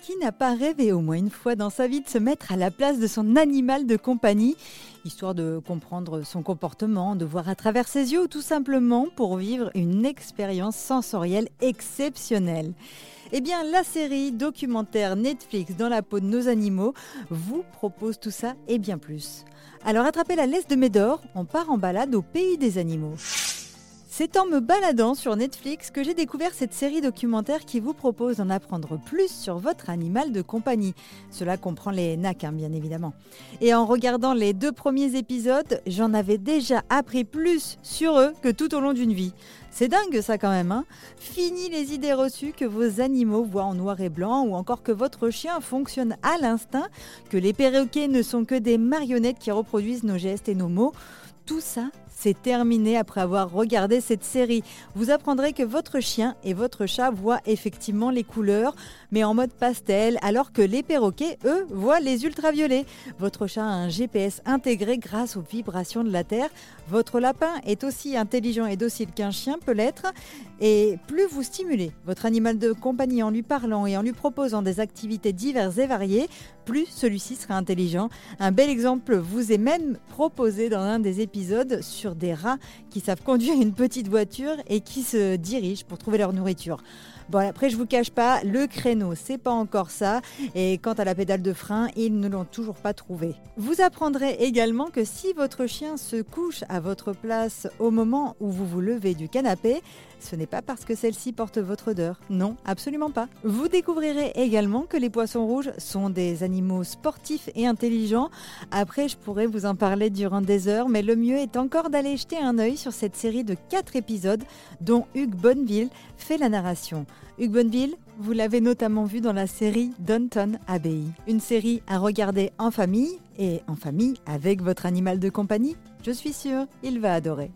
Qui n'a pas rêvé au moins une fois dans sa vie de se mettre à la place de son animal de compagnie, histoire de comprendre son comportement, de voir à travers ses yeux ou tout simplement pour vivre une expérience sensorielle exceptionnelle eh bien, la série documentaire Netflix dans la peau de nos animaux vous propose tout ça et bien plus. Alors attrapez la laisse de Médor, on part en balade au pays des animaux. C'est en me baladant sur Netflix que j'ai découvert cette série documentaire qui vous propose d'en apprendre plus sur votre animal de compagnie. Cela comprend les NAC, hein, bien évidemment. Et en regardant les deux premiers épisodes, j'en avais déjà appris plus sur eux que tout au long d'une vie. C'est dingue ça quand même. Hein Fini les idées reçues que vos animaux voient en noir et blanc ou encore que votre chien fonctionne à l'instinct, que les perroquets ne sont que des marionnettes qui reproduisent nos gestes et nos mots. Tout ça, c'est terminé après avoir regardé cette série. Vous apprendrez que votre chien et votre chat voient effectivement les couleurs, mais en mode pastel, alors que les perroquets, eux, voient les ultraviolets. Votre chat a un GPS intégré grâce aux vibrations de la Terre. Votre lapin est aussi intelligent et docile qu'un chien peut l'être. Et plus vous stimulez votre animal de compagnie en lui parlant et en lui proposant des activités diverses et variées, plus celui-ci sera intelligent. Un bel exemple vous est même proposé dans un des épisodes sur des rats qui savent conduire une petite voiture et qui se dirigent pour trouver leur nourriture. Bon, après, je vous cache pas, le créneau, c'est pas encore ça. Et quant à la pédale de frein, ils ne l'ont toujours pas trouvé. Vous apprendrez également que si votre chien se couche à votre place au moment où vous vous levez du canapé, ce n'est pas parce que celle-ci porte votre odeur. Non, absolument pas. Vous découvrirez également que les poissons rouges sont des animaux sportifs et intelligents. Après, je pourrais vous en parler durant des heures, mais le mieux est encore d'aller jeter un œil sur cette série de 4 épisodes dont Hugues Bonneville fait la narration. Hugues Bonneville, vous l'avez notamment vu dans la série Downton Abbey. Une série à regarder en famille et en famille avec votre animal de compagnie. Je suis sûre, il va adorer.